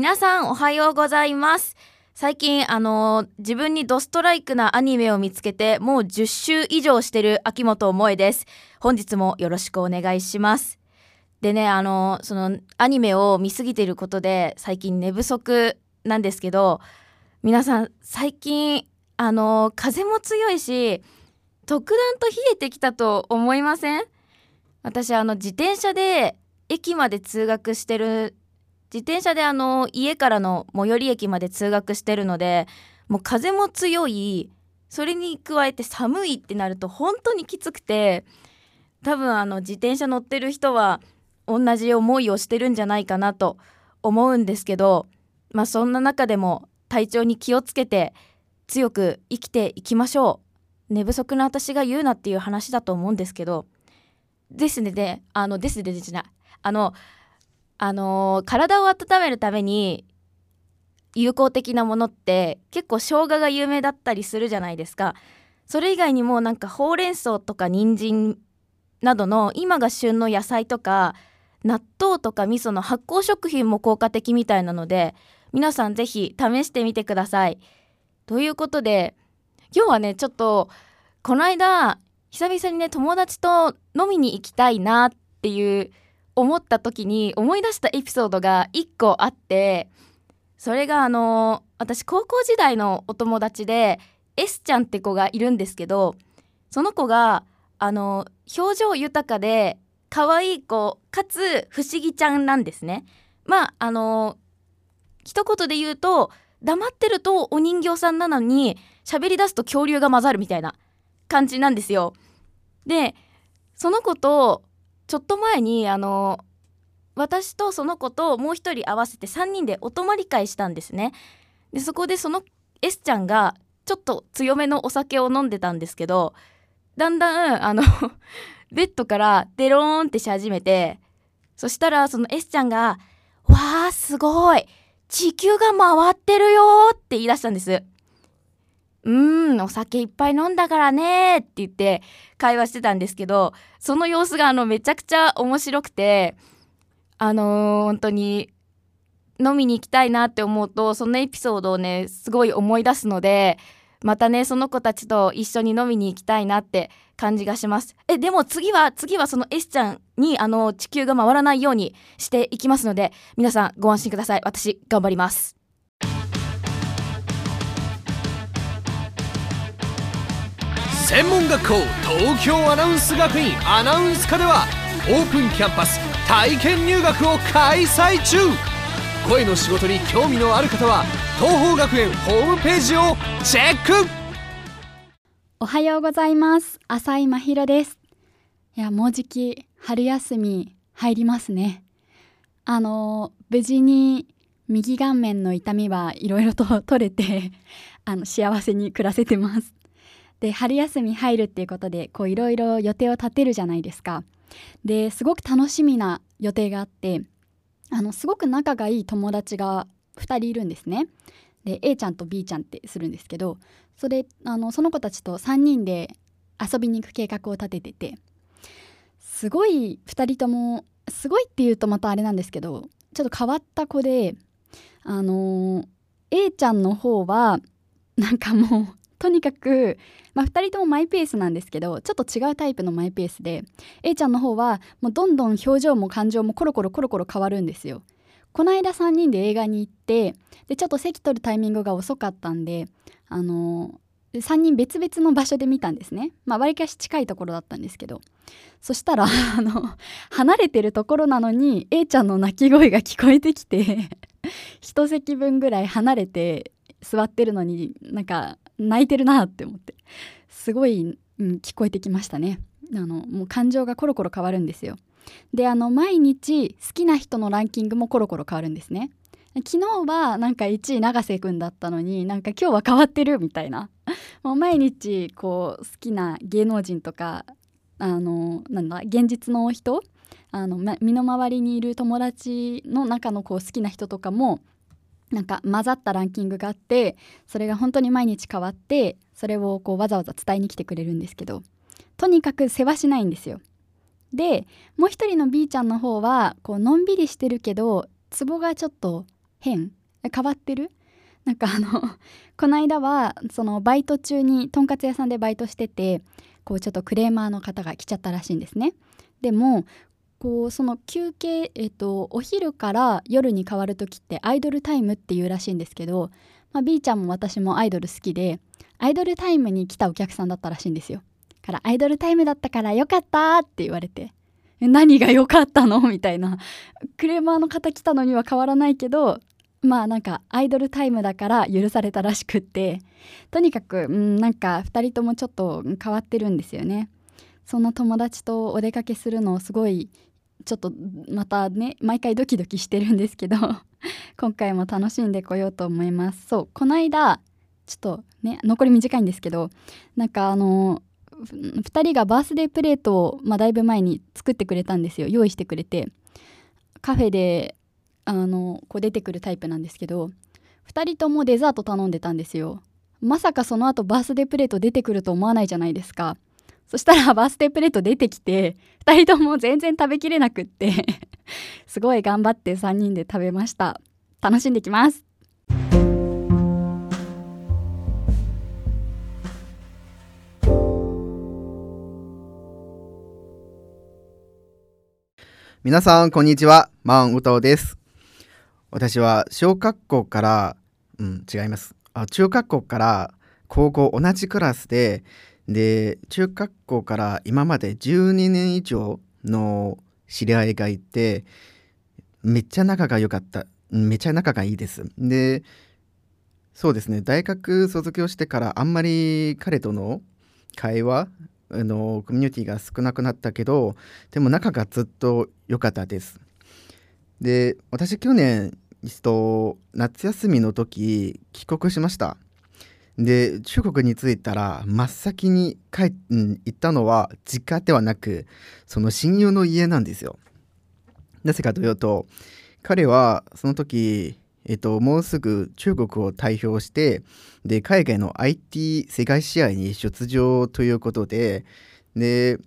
皆さんおはようございます。最近あのー自分にドストライクなアニメを見つけてもう10週以上してる秋元萌です。本日もよろしくお願いします。でねあのーそのアニメを見すぎてることで最近寝不足なんですけど皆さん最近あのー風も強いし特段と冷えてきたと思いません？私あの自転車で駅まで通学してる自転車であの家からの最寄り駅まで通学してるのでもう風も強いそれに加えて寒いってなると本当にきつくて多分あの自転車乗ってる人は同じ思いをしてるんじゃないかなと思うんですけどまあそんな中でも体調に気をつけて強く生きていきましょう。寝不足な私が言うなっていう話だと思うんですけどですねであのですねでじゃなあのあのー体を温めるために有効的なものって結構生姜が有名だったりするじゃないですか。それ以外にもなんかほうれん草とか人参などの今が旬の野菜とか納豆とか味噌の発酵食品も効果的みたいなので皆さんぜひ試してみてください。ということで今日はねちょっとこの間久々にね友達と飲みに行きたいなっていう思った時に思い出したエピソードが1個あってそれがあの私高校時代のお友達で S ちゃんって子がいるんですけどその子があの表情豊かで可愛い子かつ不思議ちゃんなんですね。まああの一言で言うと黙ってるとお人形さんなのに喋り出すと恐竜が混ざるみたいな感じなんですよ。でその子とちょっと前にあの私とその子ともう一人合わせて3人でお泊まり会したんですね。でそこでその S ちゃんがちょっと強めのお酒を飲んでたんですけどだんだんあの ベッドからデローンってし始めてそしたらその S ちゃんが「わーすごい地球が回ってるよ!」って言い出したんです。うーんお酒いっぱい飲んだからねって言って会話してたんですけどその様子があのめちゃくちゃ面白くてあのー本当に飲みに行きたいなって思うとそのエピソードをねすごい思い出すのでまたねその子たちと一緒に飲みに行きたいなって感じがします。えでも次は次はその S ちゃんにあの地球が回らないようにしていきますので皆さんご安心ください。私頑張ります。専門学校東京アナウンス学院アナウンス科ではオープンキャンパス体験入学を開催中。声の仕事に興味のある方は東邦学園ホームページをチェック。おはようございます。浅井真弘です。いやもうじき春休み入りますね。あの無事に右顔面の痛みはいろいろと取れてあの幸せに暮らせてます。で春休み入るっていうことでこういろいろ予定を立てるじゃないですか。ですごく楽しみな予定があってあのすごく仲がいい友達が2人いるんですね。で A ちゃんと B ちゃんってするんですけどそれあのその子たちと3人で遊びに行く計画を立てててすごい2人ともすごいっていうとまたあれなんですけどちょっと変わった子であの A ちゃんの方はなんかもうとにかく、まあ、2人ともマイペースなんですけどちょっと違うタイプのマイペースで A ちゃんの方はもうどんどん表情も感情もコロコロコロコロ変わるんですよ。この間3人で映画に行ってでちょっと席取るタイミングが遅かったんであの3人別々の場所で見たんですねまあわりかし近いところだったんですけどそしたらあの離れてるところなのに A ちゃんの泣き声が聞こえてきて 一席分ぐらい離れて座ってるのになんか泣いてるなって思って。すごい、うん、聞こえてきましたね。あのもう感情がコロコロ変わるんですよ。であの毎日好きな人のランキングもコロコロ変わるんですね。昨日はなんか1位永瀬くんだったのになんか今日は変わってるみたいな。もう毎日こう好きな芸能人とかあのなんだ現実の人あの身の回りにいる友達の中のこう好きな人とかもなんか混ざったランキングがあってそれが本当に毎日変わってそれをこうわざわざ伝えに来てくれるんですけどとにかく世話しないんですよ。でもう一人の B ちゃんの方はこうのんびりしてるけどツボがちょっと変変わってる？なんかあの この間はそのバイト中にとんかつ屋さんでバイトしててこうちょっとクレーマーの方が来ちゃったらしいんですねでもこうその休憩、えっと、お昼から夜に変わる時ってアイドルタイムっていうらしいんですけど、まあ、B ちゃんも私もアイドル好きでアイドルタイムに来たお客さんだったらしいんですよ。からアイドルタイムだったからよかったって言われて何が良かったの？みたいな。クレーマーの方来たのには変わらないけどまあなんかアイドルタイムだから許されたらしくってとにかく、うん、なんか2人ともちょっと変わってるんですよね。そんな友達とお出かけするのすごいちょっとまたね毎回ドキドキしてるんですけど 今回も楽しんでこようと思います。そうこの間ちょっとね残り短いんですけどなんかあの2人がバースデープレートを、まあ、だいぶ前に作ってくれたんですよ。用意してくれて。カフェであのこう出てくるタイプなんですけど2人ともデザート頼んでたんですよ。まさかその後バースデープレート出てくると思わないじゃないですか。そしたらバースデープレート出てきて 2人とも全然食べきれなくって すごい頑張って3人で食べました楽しんできます皆さん、こんにちは。マンウトです。私は小学校から、うん、違います。あ中学校から高校同じクラスで、で、中学校から今まで12年以上の知り合いがいて、めっちゃ仲が良かった。めっちゃ仲がいいです。で、そうですね、大学卒業してからあんまり彼との会話あのコミュニティが少なくなったけどでも仲がずっと良かったです。で私去年と夏休みの時帰国しました。で中国に着いたら真っ先に帰、うん、行ったのは実家ではなくその親友の家なんですよ。なぜかというと彼はその時えっと、もうすぐ中国を代表してで海外の IT 世界試合に出場ということでで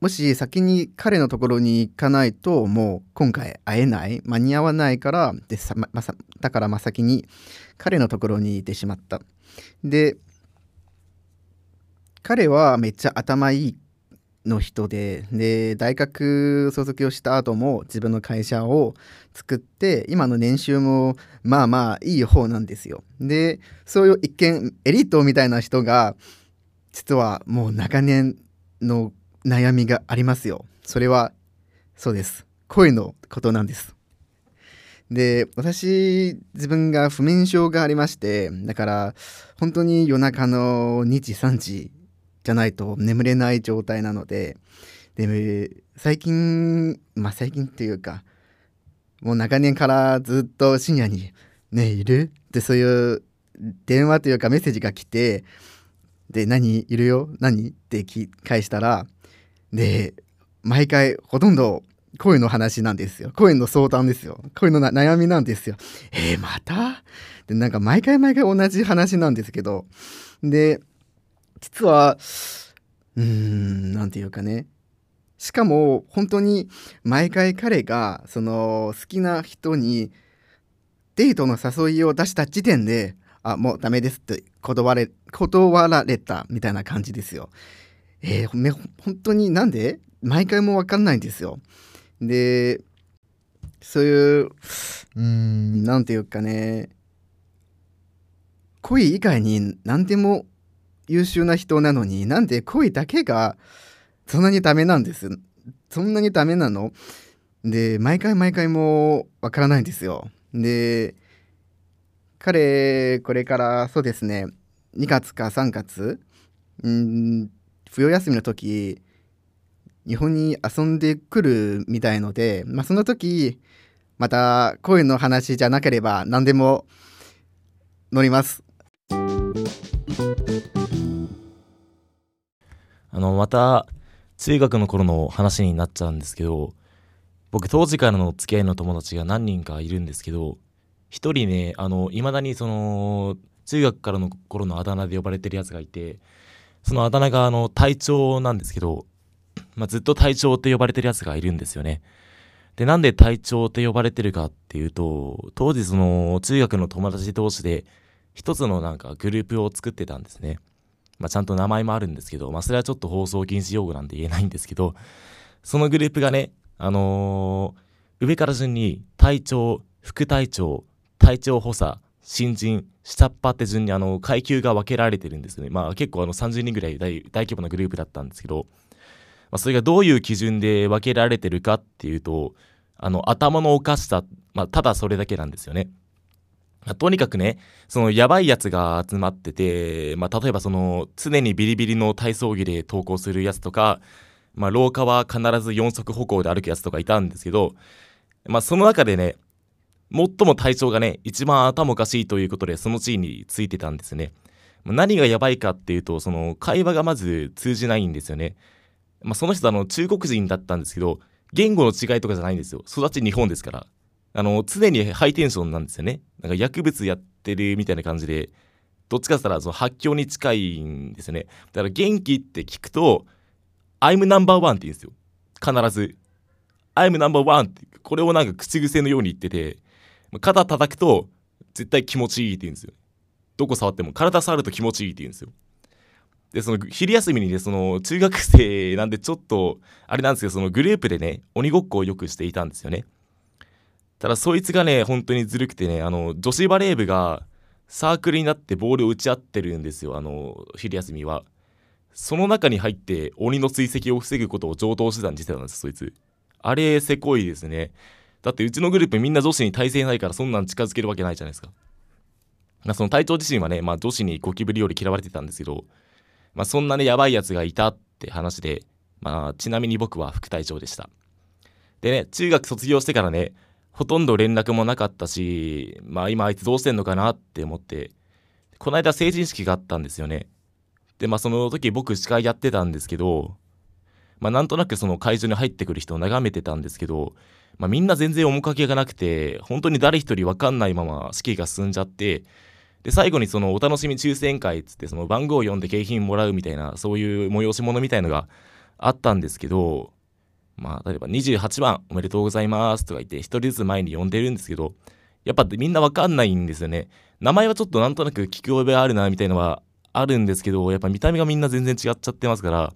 もし先に彼のところに行かないともう今回会えない間に合わないからでさ、ま、だから真先に彼のところに行ってしまった。で彼はめっちゃ頭いいの人でで大学卒業した後も自分の会社を作って今の年収もまあまあいい方なんですよ。でそういう一見エリートみたいな人が実はもう長年の悩みがありますよそれはそうです恋のことなんですで私自分が不眠症がありましてだから本当に夜中の2時3時じゃないと眠れない状態なのでで最近まあ最近っていうかもう長年からずっと深夜に「ねいる?」ってそういう電話というかメッセージが来てで「何いるよ？何?」って返したらで毎回ほとんど恋の話なんですよ。恋の相談ですよ。恋の悩みなんですよ。えー、また？で、なんか毎回毎回同じ話なんですけど、で、実は、うーん、なんていうかね。しかも、本当に毎回彼が、その、好きな人に、デートの誘いを出した時点で、あ、もうダメですって断れ、断られたみたいな感じですよ。えー、本当になんで？毎回もわかんないんですよ。で、そういう、うーん、なんていうかね、恋以外に何でも優秀な人なのになんで恋だけがそんなにダメなんです。そんなにダメなの？で毎回毎回もわからないんですよ。で彼これからそうですね。2月か3月。うん冬休みの時日本に遊んでくるみたいので、まあ、その時また恋の話じゃなければ何でも乗ります。あのまた中学の頃の話になっちゃうんですけど僕当時からの付き合いの友達が何人かいるんですけど一人ねあの未だにその中学からの頃のあだ名で呼ばれてるやつがいてそのあだ名があの隊長なんですけど、まあ、ずっと隊長って呼ばれてるやつがいるんですよねで、なんで隊長って呼ばれてるかっていうと、当時その中学の友達同士で一つのなんかグループを作ってたんですね。まあちゃんと名前もあるんですけど、まあそれはちょっと放送禁止用語なんで言えないんですけど、そのグループがね、あのー上から順に隊長、副隊長、隊長補佐、新人、下っ端って順にあの階級が分けられてるんですよね。まあ結構あの30人ぐらい大規模なグループだったんですけど、まあ、それがどういう基準で分けられてるかっていうと、あの頭のおかしさ、まあただそれだけなんですよね。まあとにかくね、そのやばいやつが集まってて、まあ例えばその常にビリビリの体操着で登校するやつとか、まあ廊下は必ず四足歩行で歩くやつとかいたんですけど、まあその中でね、最も体調がね、一番頭おかしいということで、その地位についてたんですね。何がやばいかっていうと、その会話がまず通じないんですよね。まあその人あの中国人だったんですけど、言語の違いとかじゃないんですよ。育ち日本ですから。あの、常にハイテンションなんですよね。なんか薬物やってるみたいな感じで、どっちかって言ったらその発狂に近いんですよね。だから元気って聞くと、I'm number one って言うんですよ。必ず。I'm number one って、これをなんか口癖のように言ってて、肩叩くと絶対気持ちいいって言うんですよ。どこ触っても体触ると気持ちいいって言うんですよ。で、その昼休みにね、その中学生なんでちょっと、あれなんですけど、そのグループでね、鬼ごっこをよくしていたんですよね。ただそいつがね、本当にずるくてね、あの、女子バレー部がサークルになってボールを打ち合ってるんですよ、あの、昼休みは。その中に入って鬼の追跡を防ぐことを上等手段にしてたんです、そいつ。あれ、せこいですね。だってうちのグループみんな女子に耐性ないからそんなん近づけるわけないじゃないですか。まあ、その隊長自身はね、まあ、女子にゴキブリより嫌われてたんですけど、まあ、そんなね、やばいやつがいたって話で、まあ、ちなみに僕は副隊長でした。でね、中学卒業してからね、ほとんど連絡もなかったし、まあ今あいつどうしてんのかなって思って、この間成人式があったんですよね。で、まあその時僕司会やってたんですけど、まあなんとなくその会場に入ってくる人を眺めてたんですけど、まあみんな全然面影がなくて、本当に誰一人わかんないまま式が進んじゃって、で、最後にそのお楽しみ抽選会つってその番号を読んで景品もらうみたいな、そういう催し物みたいのがあったんですけど、まあ、例えば28番おめでとうございますとか言って一人ずつ前に呼んでるんですけど、やっぱみんなわかんないんですよね。名前はちょっとなんとなく聞き覚えあるなみたいのはあるんですけど、やっぱ見た目がみんな全然違っちゃってますから、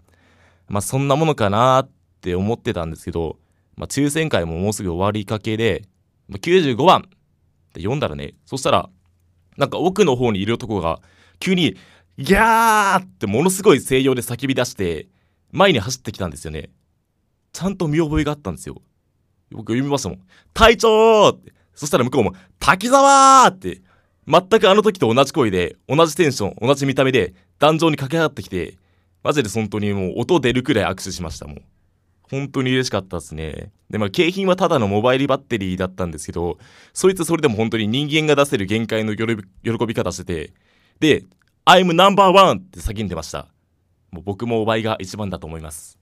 まあそんなものかなって思ってたんですけど、まあ抽選会ももうすぐ終わりかけで、まあ、95番って読んだらね、そしたら、なんか奥の方にいる男が急にギャーってものすごい声量で叫び出して前に走ってきたんですよね。ちゃんと見覚えがあったんですよ。僕読みましたもん。隊長って。そしたら向こうも、滝沢って、全くあの時と同じ声で、同じテンション、同じ見た目で、壇上に駆け上がってきて、マジで本当にもう音出るくらい握手しましたもん。本当に嬉しかったですね。で、まあ、景品はただのモバイルバッテリーだったんですけど、そいつそれでも本当に人間が出せる限界の喜び方してて、で、I'm number one! って叫んでました。もう僕もお倍が一番だと思います。